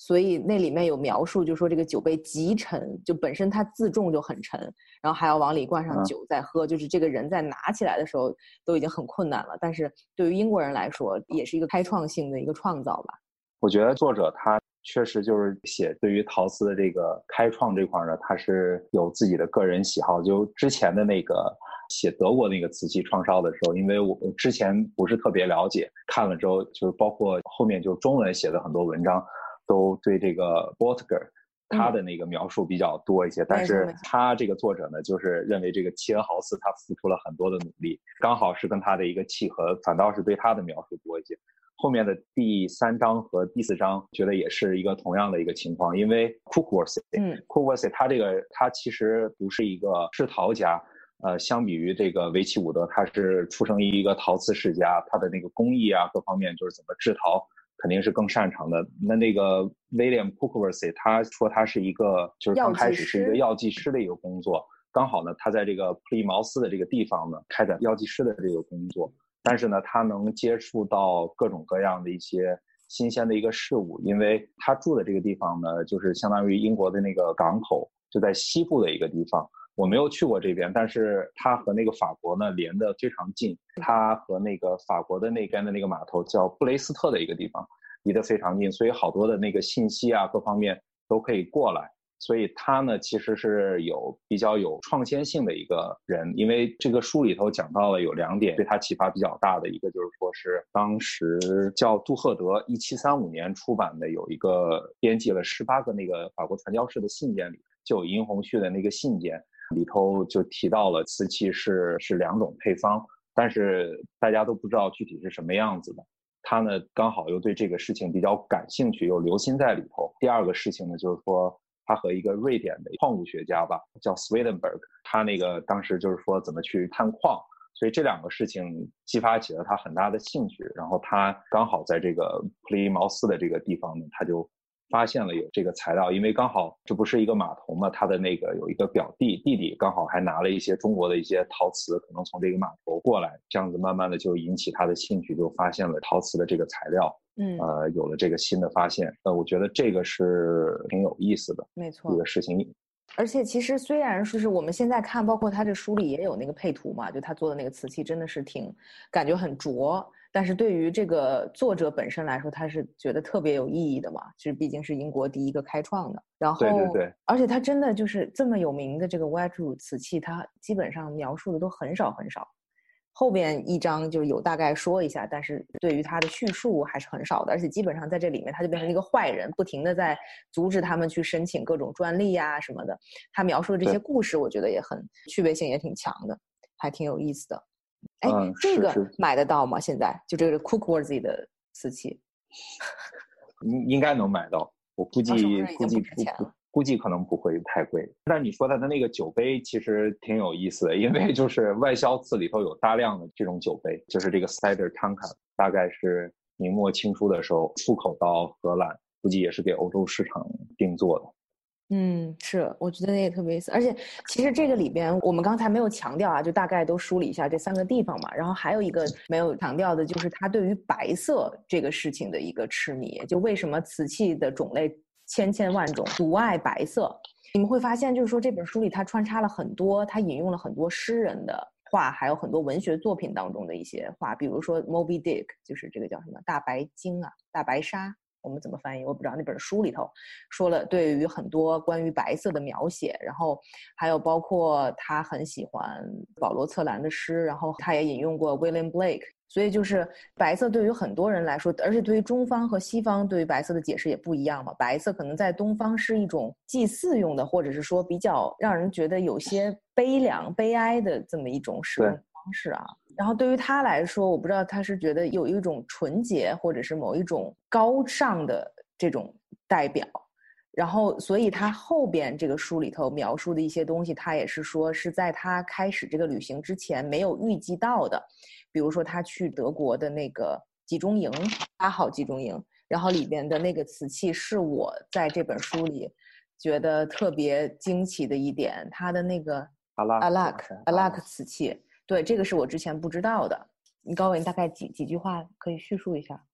所以那里面有描述，就说这个酒杯极沉，就本身它自重就很沉，然后还要往里灌上酒再喝，就是这个人在拿起来的时候都已经很困难了。但是对于英国人来说，也是一个开创性的一个创造吧。我觉得作者他确实就是写对于陶瓷的这个开创这块呢，他是有自己的个人喜好。就之前的那个写德国那个瓷器创烧的时候，因为我之前不是特别了解，看了之后就是包括后面就中文写的很多文章。都对这个 b o t g e r 他的那个描述比较多一些，但是他这个作者呢，就是认为这个齐恩豪斯他付出了很多的努力，刚好是跟他的一个契合，反倒是对他的描述多一些。后面的第三章和第四章，觉得也是一个同样的一个情况，因为 Cookworth，嗯，Cookworth 他这个他其实不是一个制陶家，呃，相比于这个维奇伍德，他是出生于一个陶瓷世家，他的那个工艺啊各方面就是怎么制陶。肯定是更擅长的。那那个 William Cookworth，他说他是一个，就是刚开始是一个药剂师的一个工作。刚好呢，他在这个普利茅斯的这个地方呢，开展药剂师的这个工作。但是呢，他能接触到各种各样的一些新鲜的一个事物，因为他住的这个地方呢，就是相当于英国的那个港口，就在西部的一个地方。我没有去过这边，但是它和那个法国呢连得非常近，它和那个法国的那边的那个码头叫布雷斯特的一个地方离得非常近，所以好多的那个信息啊各方面都可以过来。所以他呢其实是有比较有创先性的一个人，因为这个书里头讲到了有两点对他启发比较大的，一个就是说是当时叫杜赫德一七三五年出版的有一个编辑了十八个那个法国传教士的信件里就有殷红旭的那个信件。里头就提到了瓷器是是两种配方，但是大家都不知道具体是什么样子的。他呢刚好又对这个事情比较感兴趣，又留心在里头。第二个事情呢，就是说他和一个瑞典的矿物学家吧，叫 Swedenberg，他那个当时就是说怎么去探矿，所以这两个事情激发起了他很大的兴趣。然后他刚好在这个普利茅斯的这个地方呢，他就。发现了有这个材料，因为刚好这不是一个码头嘛，他的那个有一个表弟弟弟刚好还拿了一些中国的一些陶瓷，可能从这个码头过来，这样子慢慢的就引起他的兴趣，就发现了陶瓷的这个材料，嗯，呃，有了这个新的发现，呃，我觉得这个是挺有意思的，没错，这个事情。而且其实虽然说是我们现在看，包括他这书里也有那个配图嘛，就他做的那个瓷器真的是挺感觉很拙。但是对于这个作者本身来说，他是觉得特别有意义的嘛，其实毕竟是英国第一个开创的。然后，对对对，而且他真的就是这么有名的这个 White 瓷器，他基本上描述的都很少很少。后边一章就有大概说一下，但是对于他的叙述还是很少的。而且基本上在这里面，他就变成一个坏人，不停的在阻止他们去申请各种专利呀什么的。他描述的这些故事，我觉得也很趣味性也挺强的，还挺有意思的。哎，这个买得到吗？现在就这个 Cookworthy 的瓷器，应应该能买到。我估计估计不估计可能不会太贵。但你说它的那个酒杯其实挺有意思的，因为就是外销瓷里头有大量的这种酒杯，就是这个 Cider Tanka，大概是明末清初的时候出口到荷兰，估计也是给欧洲市场定做的。嗯，是，我觉得那也特别意思。而且，其实这个里边我们刚才没有强调啊，就大概都梳理一下这三个地方嘛。然后还有一个没有强调的，就是他对于白色这个事情的一个痴迷。就为什么瓷器的种类千千万种，独爱白色？你们会发现，就是说这本书里他穿插了很多，他引用了很多诗人的话，还有很多文学作品当中的一些话，比如说 Moby Dick，就是这个叫什么大白鲸啊，大白鲨。我们怎么翻译？我不知道。那本书里头说了对于很多关于白色的描写，然后还有包括他很喜欢保罗·策兰的诗，然后他也引用过 William Blake。所以就是白色对于很多人来说，而且对于中方和西方对于白色的解释也不一样嘛。白色可能在东方是一种祭祀用的，或者是说比较让人觉得有些悲凉、悲哀的这么一种使用方式啊。然后对于他来说，我不知道他是觉得有一种纯洁，或者是某一种高尚的这种代表。然后，所以他后边这个书里头描述的一些东西，他也是说是在他开始这个旅行之前没有预计到的。比如说，他去德国的那个集中营，八号集中营，然后里边的那个瓷器是我在这本书里觉得特别惊奇的一点，他的那个阿拉阿拉克阿拉克瓷器，对，这个是我之前不知道的。你高伟大概几几句话可以叙述一下？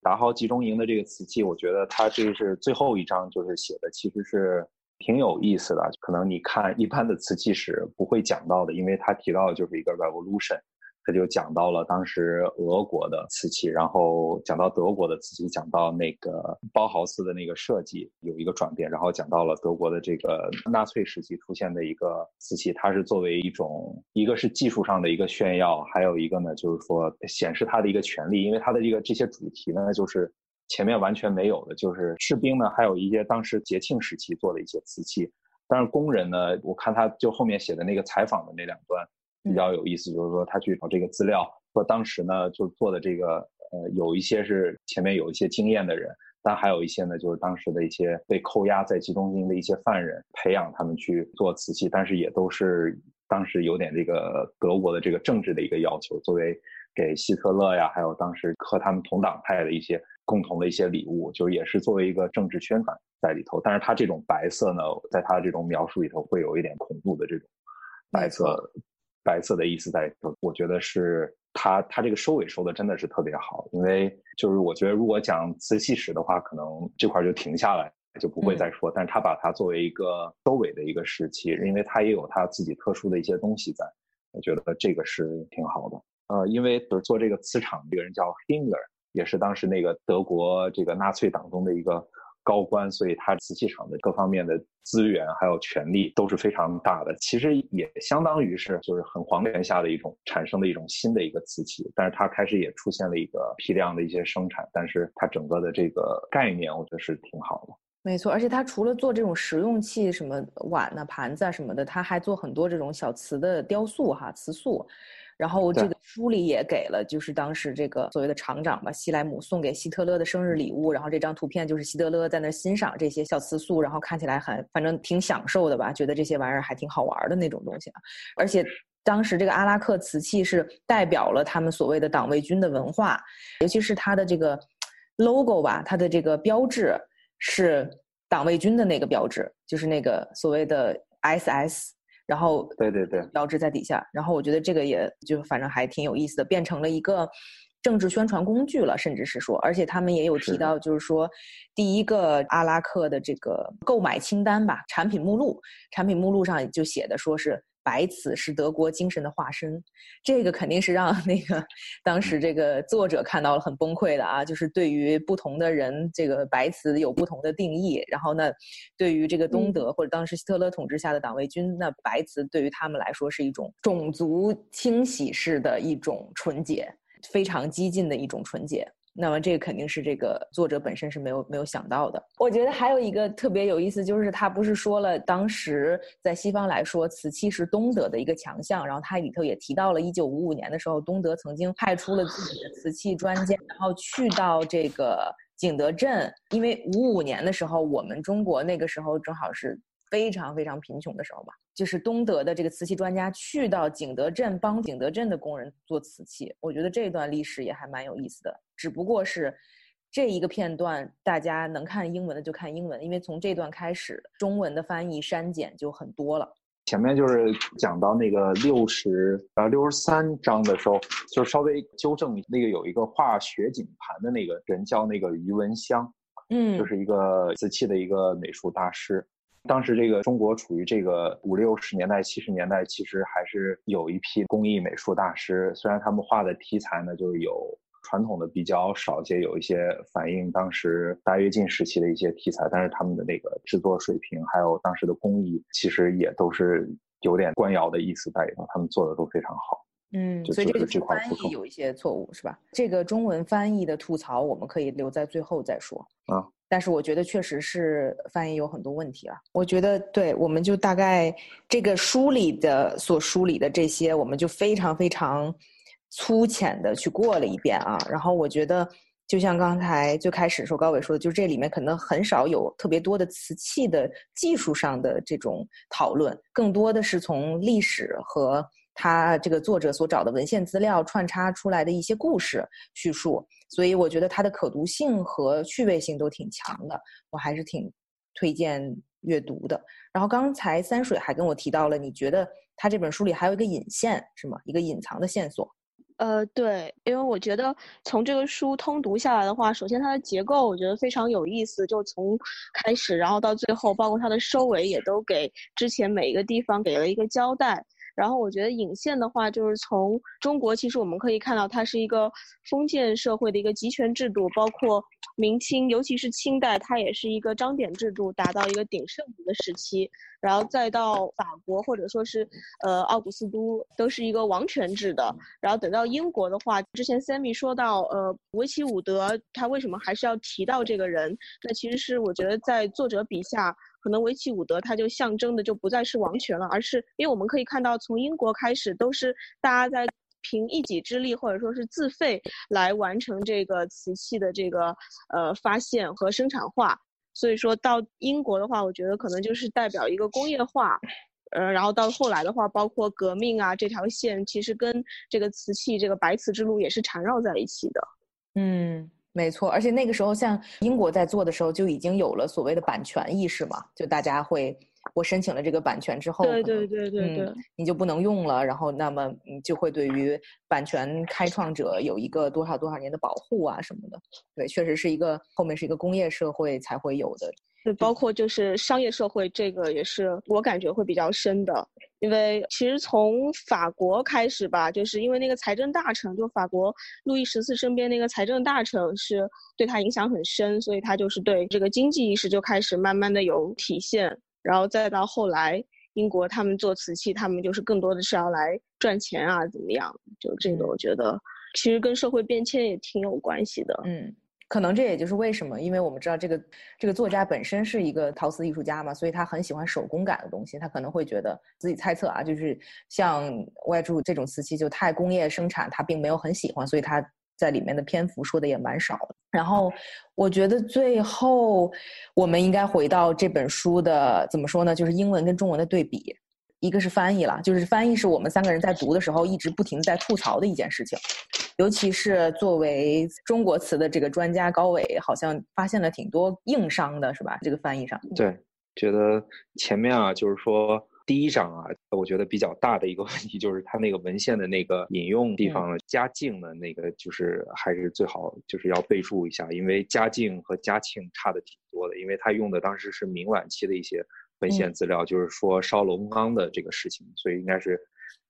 达豪集中营的这个瓷器，我觉得它这是最后一章，就是写的其实是挺有意思的。可能你看一般的瓷器史不会讲到的，因为它提到的就是一个 revolution。他就讲到了当时俄国的瓷器，然后讲到德国的瓷器，讲到那个包豪斯的那个设计有一个转变，然后讲到了德国的这个纳粹时期出现的一个瓷器，它是作为一种一个是技术上的一个炫耀，还有一个呢就是说显示他的一个权利，因为他的这个这些主题呢就是前面完全没有的，就是士兵呢还有一些当时节庆时期做的一些瓷器，但是工人呢，我看他就后面写的那个采访的那两段。比较有意思，就是说他去找这个资料，说当时呢就做的这个，呃，有一些是前面有一些经验的人，但还有一些呢就是当时的一些被扣押在集中营的一些犯人，培养他们去做瓷器，但是也都是当时有点这个德国的这个政治的一个要求，作为给希特勒呀，还有当时和他们同党派的一些共同的一些礼物，就是也是作为一个政治宣传在里头。但是他这种白色呢，在他的这种描述里头会有一点恐怖的这种白色。白色的意思在，我觉得是他他这个收尾收的真的是特别好，因为就是我觉得如果讲瓷器史的话，可能这块就停下来就不会再说，但是他把它作为一个收尾的一个时期，因为他也有他自己特殊的一些东西在，我觉得这个是挺好的。呃，因为就是做这个磁场这个人叫 Himmler，也是当时那个德国这个纳粹党中的一个。高官，所以他瓷器厂的各方面的资源还有权力都是非常大的。其实也相当于是就是很皇权下的一种产生的一种新的一个瓷器，但是它开始也出现了一个批量的一些生产，但是它整个的这个概念，我觉得是挺好的。没错，而且它除了做这种实用器，什么碗呢、盘子啊什么的，它还做很多这种小瓷的雕塑哈，瓷塑。然后这个书里也给了，就是当时这个所谓的厂长吧，希莱姆送给希特勒的生日礼物。然后这张图片就是希特勒在那欣赏这些小瓷塑，然后看起来很反正挺享受的吧，觉得这些玩意儿还挺好玩的那种东西啊。而且当时这个阿拉克瓷器是代表了他们所谓的党卫军的文化，尤其是它的这个 logo 吧，它的这个标志是党卫军的那个标志，就是那个所谓的 SS。然后，对对对，标志在底下。然后我觉得这个也就反正还挺有意思的，变成了一个政治宣传工具了，甚至是说，而且他们也有提到，就是说，第一个阿拉克的这个购买清单吧，产品目录，产品目录上就写的说是。白瓷是德国精神的化身，这个肯定是让那个当时这个作者看到了很崩溃的啊！就是对于不同的人，这个白瓷有不同的定义。然后呢，对于这个东德或者当时希特勒统治下的党卫军，那白瓷对于他们来说是一种种族清洗式的一种纯洁，非常激进的一种纯洁。那么这个肯定是这个作者本身是没有没有想到的。我觉得还有一个特别有意思，就是他不是说了，当时在西方来说，瓷器是东德的一个强项。然后他里头也提到了，一九五五年的时候，东德曾经派出了自己的瓷器专家，然后去到这个景德镇，因为五五年的时候，我们中国那个时候正好是。非常非常贫穷的时候吧，就是东德的这个瓷器专家去到景德镇帮景德镇的工人做瓷器，我觉得这段历史也还蛮有意思的。只不过是这一个片段，大家能看英文的就看英文，因为从这段开始，中文的翻译删减就很多了。前面就是讲到那个六十呃六十三章的时候，就稍微纠正那个有一个画雪景盘的那个人叫那个余文香，嗯，就是一个瓷器的一个美术大师。当时这个中国处于这个五六十年代、七十年代，其实还是有一批工艺美术大师。虽然他们画的题材呢，就是有传统的比较少些，有一些反映当时大跃进时期的一些题材，但是他们的那个制作水平，还有当时的工艺，其实也都是有点官窑的意思在里头。他们做的都非常好。嗯，所以这个翻译有一些错误，是吧？这个中文翻译的吐槽，我们可以留在最后再说。啊。但是我觉得确实是翻译有很多问题啊。我觉得对，我们就大概这个书里的所梳理的这些，我们就非常非常粗浅的去过了一遍啊。然后我觉得就像刚才最开始说高伟说的，就是这里面可能很少有特别多的瓷器的技术上的这种讨论，更多的是从历史和他这个作者所找的文献资料串插出来的一些故事叙述。所以我觉得它的可读性和趣味性都挺强的，我还是挺推荐阅读的。然后刚才三水还跟我提到了，你觉得他这本书里还有一个引线是吗？一个隐藏的线索。呃，对，因为我觉得从这个书通读下来的话，首先它的结构我觉得非常有意思，就从开始然后到最后，包括它的收尾也都给之前每一个地方给了一个交代。然后我觉得引线的话，就是从中国，其实我们可以看到它是一个封建社会的一个集权制度，包括明清，尤其是清代，它也是一个章典制度达到一个鼎盛的时期。然后再到法国或者说是呃奥古斯都，都是一个王权制的。然后等到英国的话，之前 Sammy 说到呃维奇伍德，他为什么还是要提到这个人？那其实是我觉得在作者笔下。可能维奇伍德他就象征的就不再是王权了，而是因为我们可以看到，从英国开始都是大家在凭一己之力或者说是自费来完成这个瓷器的这个呃发现和生产化。所以说到英国的话，我觉得可能就是代表一个工业化，呃，然后到后来的话，包括革命啊这条线，其实跟这个瓷器这个白瓷之路也是缠绕在一起的。嗯。没错，而且那个时候，像英国在做的时候，就已经有了所谓的版权意识嘛，就大家会，我申请了这个版权之后，对对对对对，你就不能用了，然后那么就会对于版权开创者有一个多少多少年的保护啊什么的，对，确实是一个后面是一个工业社会才会有的。对，包括就是商业社会，这个也是我感觉会比较深的，因为其实从法国开始吧，就是因为那个财政大臣，就法国路易十四身边那个财政大臣是对他影响很深，所以他就是对这个经济意识就开始慢慢的有体现，然后再到后来英国他们做瓷器，他们就是更多的是要来赚钱啊，怎么样？就这个我觉得其实跟社会变迁也挺有关系的，嗯。可能这也就是为什么，因为我们知道这个这个作家本身是一个陶瓷艺术家嘛，所以他很喜欢手工感的东西。他可能会觉得自己猜测啊，就是像外注这种瓷器就太工业生产，他并没有很喜欢，所以他在里面的篇幅说的也蛮少。然后我觉得最后我们应该回到这本书的怎么说呢？就是英文跟中文的对比。一个是翻译了，就是翻译是我们三个人在读的时候一直不停在吐槽的一件事情，尤其是作为中国词的这个专家高伟，好像发现了挺多硬伤的，是吧？这个翻译上，对，觉得前面啊，就是说第一章啊，我觉得比较大的一个问题就是他那个文献的那个引用地方嘉靖的那个，就是还是最好就是要备注一下，因为嘉靖和嘉庆差的挺多的，因为他用的当时是明晚期的一些。文献资料就是说烧龙缸的这个事情，所以应该是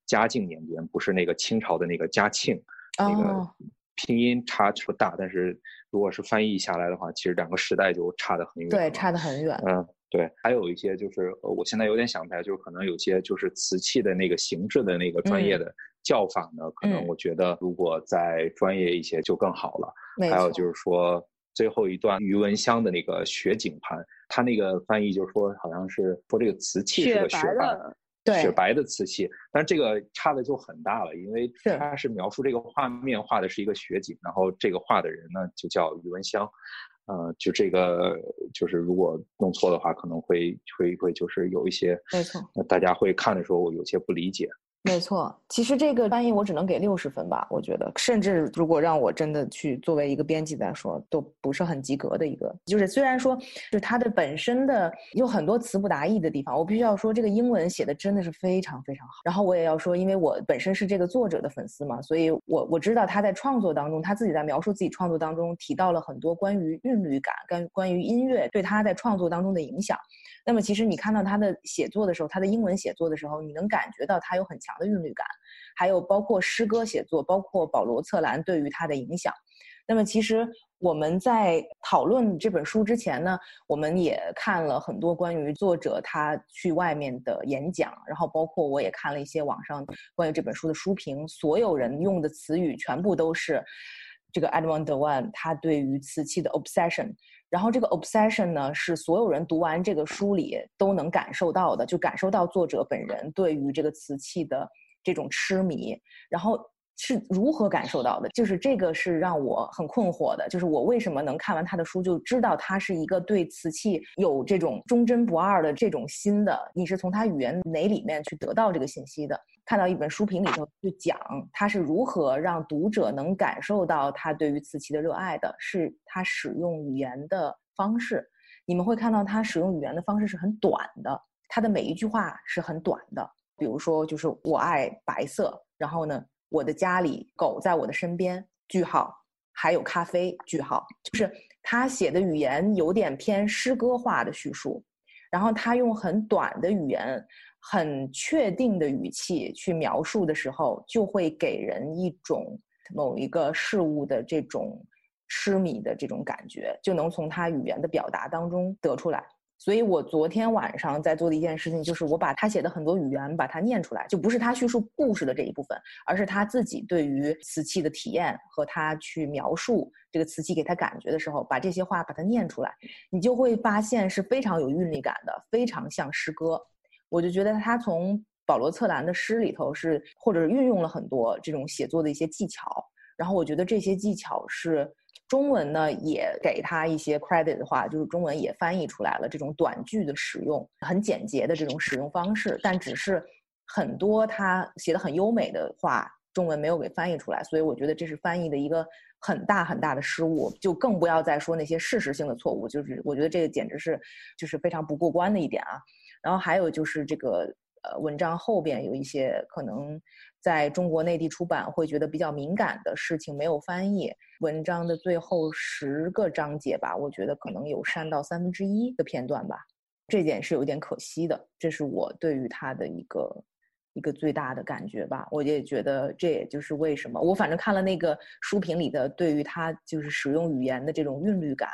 嘉靖年间，不是那个清朝的那个嘉庆。那个拼音差不大，但是如果是翻译下来的话，其实两个时代就差得很远。对，差得很远。嗯，对。还有一些就是，我现在有点想不来，就是可能有些就是瓷器的那个形制的那个专业的叫法呢，可能我觉得如果再专业一些就更好了。还有就是说。最后一段余文香的那个雪景盘，他那个翻译就是说，好像是说这个瓷器是个雪白，对，雪白的瓷器，但这个差的就很大了，因为它是描述这个画面画的是一个雪景，然后这个画的人呢就叫余文香，呃，就这个就是如果弄错的话，可能会会会就是有一些，没错，大家会看的时候我有些不理解。没错，其实这个翻译我只能给六十分吧，我觉得，甚至如果让我真的去作为一个编辑来说，都不是很及格的一个。就是虽然说，就是它的本身的有很多词不达意的地方，我必须要说，这个英文写的真的是非常非常好。然后我也要说，因为我本身是这个作者的粉丝嘛，所以我我知道他在创作当中，他自己在描述自己创作当中提到了很多关于韵律感、跟关于音乐对他在创作当中的影响。那么其实你看到他的写作的时候，他的英文写作的时候，你能感觉到他有很强的韵律感，还有包括诗歌写作，包括保罗策兰对于他的影响。那么其实我们在讨论这本书之前呢，我们也看了很多关于作者他去外面的演讲，然后包括我也看了一些网上关于这本书的书评，所有人用的词语全部都是这个 Edmond de 他对于瓷器的 obsession。然后这个 obsession 呢，是所有人读完这个书里都能感受到的，就感受到作者本人对于这个瓷器的这种痴迷。然后是如何感受到的？就是这个是让我很困惑的。就是我为什么能看完他的书就知道他是一个对瓷器有这种忠贞不二的这种心的？你是从他语言哪里面去得到这个信息的？看到一本书评里头就讲他是如何让读者能感受到他对于瓷器的热爱的，是他使用语言的方式。你们会看到他使用语言的方式是很短的，他的每一句话是很短的。比如说，就是我爱白色，然后呢？我的家里，狗在我的身边。句号，还有咖啡。句号，就是他写的语言有点偏诗歌化的叙述，然后他用很短的语言、很确定的语气去描述的时候，就会给人一种某一个事物的这种痴迷的这种感觉，就能从他语言的表达当中得出来。所以我昨天晚上在做的一件事情，就是我把他写的很多语言把它念出来，就不是他叙述故事的这一部分，而是他自己对于瓷器的体验和他去描述这个瓷器给他感觉的时候，把这些话把它念出来，你就会发现是非常有韵律感的，非常像诗歌。我就觉得他从保罗策兰的诗里头是，或者运用了很多这种写作的一些技巧，然后我觉得这些技巧是。中文呢也给他一些 credit 的话，就是中文也翻译出来了这种短句的使用，很简洁的这种使用方式。但只是很多他写的很优美的话，中文没有给翻译出来，所以我觉得这是翻译的一个很大很大的失误。就更不要再说那些事实性的错误，就是我觉得这个简直是就是非常不过关的一点啊。然后还有就是这个呃文章后边有一些可能。在中国内地出版会觉得比较敏感的事情没有翻译文章的最后十个章节吧，我觉得可能有删到三分之一的片段吧，这点是有点可惜的。这是我对于他的一个一个最大的感觉吧。我也觉得这也就是为什么我反正看了那个书评里的对于他就是使用语言的这种韵律感，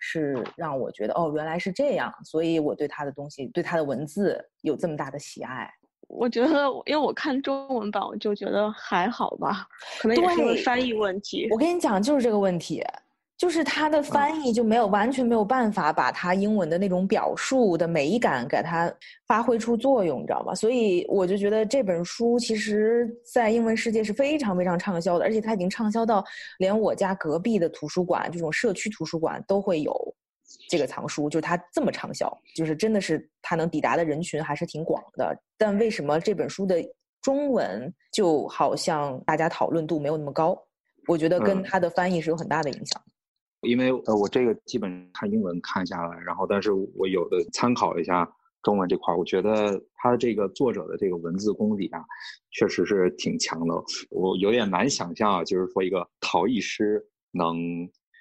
是让我觉得哦原来是这样，所以我对他的东西对他的文字有这么大的喜爱。我觉得，因为我看中文版，我就觉得还好吧，可能也是翻译问题。我跟你讲，就是这个问题，就是它的翻译就没有完全没有办法把它英文的那种表述的美感给它发挥出作用，你知道吗？所以我就觉得这本书其实在英文世界是非常非常畅销的，而且它已经畅销到连我家隔壁的图书馆这种社区图书馆都会有。这个藏书就是它这么畅销，就是真的是它能抵达的人群还是挺广的。但为什么这本书的中文就好像大家讨论度没有那么高？我觉得跟它的翻译是有很大的影响。因为呃，我这个基本看英文看下来，然后但是我有的参考一下中文这块儿，我觉得他这个作者的这个文字功底啊，确实是挺强的。我有点难想象啊，就是说一个陶艺师能。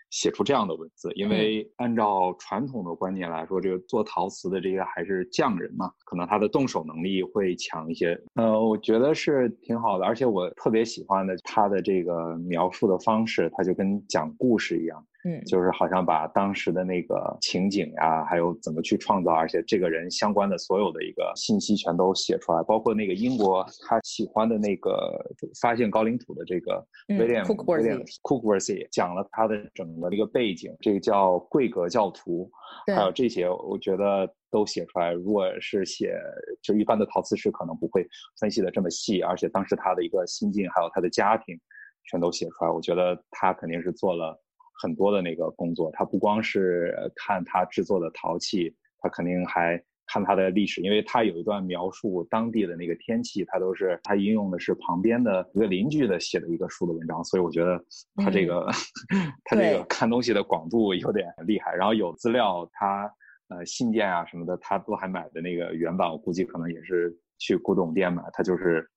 写出这样的文字，因为按照传统的观念来说，这个做陶瓷的这些还是匠人嘛，可能他的动手能力会强一些。呃，我觉得是挺好的，而且我特别喜欢的他的这个描述的方式，他就跟讲故事一样。嗯，就是好像把当时的那个情景呀，还有怎么去创造，而且这个人相关的所有的一个信息全都写出来，包括那个英国他喜欢的那个发现高岭土的这个 William Cookworthy，讲了他的整个一个背景，这个叫贵格教徒，还有这些，我觉得都写出来。如果是写就一般的陶瓷师可能不会分析的这么细，而且当时他的一个心境，还有他的家庭，全都写出来。我觉得他肯定是做了。很多的那个工作，他不光是看他制作的陶器，他肯定还看他的历史，因为他有一段描述当地的那个天气，他都是他应用的是旁边的一个邻居的写的一个书的文章，所以我觉得他这个他这个看东西的广度有点厉害。然后有资料，他呃信件啊什么的，他都还买的那个原版，我估计可能也是去古董店买，他就是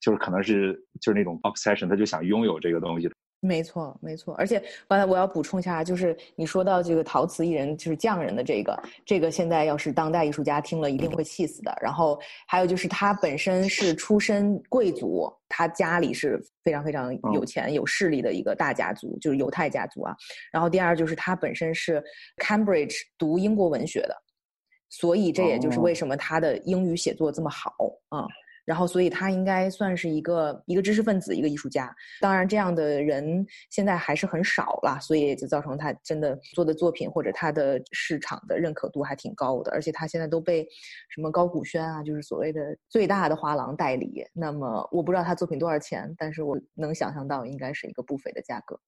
就是可能是就是那种 obsession，他就想拥有这个东西。没错，没错，而且刚才我要补充一下，就是你说到这个陶瓷艺人，就是匠人的这个，这个现在要是当代艺术家听了一定会气死的。然后还有就是他本身是出身贵族，他家里是非常非常有钱有势力的一个大家族，就是犹太家族啊。然后第二就是他本身是 Cambridge 读英国文学的，所以这也就是为什么他的英语写作这么好啊。然后，所以他应该算是一个一个知识分子，一个艺术家。当然，这样的人现在还是很少了，所以就造成他真的做的作品或者他的市场的认可度还挺高的。而且他现在都被什么高古轩啊，就是所谓的最大的画廊代理。那么我不知道他作品多少钱，但是我能想象到应该是一个不菲的价格。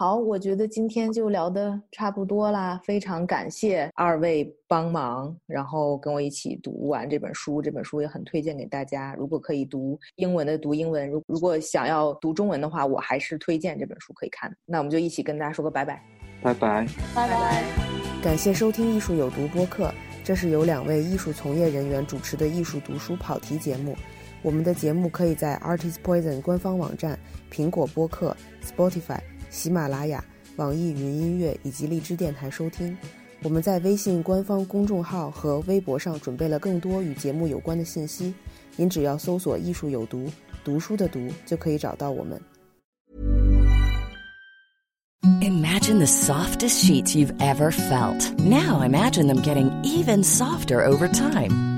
好，我觉得今天就聊的差不多啦，非常感谢二位帮忙，然后跟我一起读完这本书。这本书也很推荐给大家，如果可以读英文的读英文，如如果想要读中文的话，我还是推荐这本书可以看。那我们就一起跟大家说个拜拜，拜拜，拜拜。感谢收听《艺术有毒》播客，这是由两位艺术从业人员主持的艺术读书跑题节目。我们的节目可以在 Artist Poison 官方网站、苹果播客、Spotify。喜马拉雅、网易云音乐以及荔枝电台收听。我们在微信官方公众号和微博上准备了更多与节目有关的信息，您只要搜索“艺术有毒”，读书的“读”就可以找到我们。Imagine the softest sheets you've ever felt. Now imagine them getting even softer over time.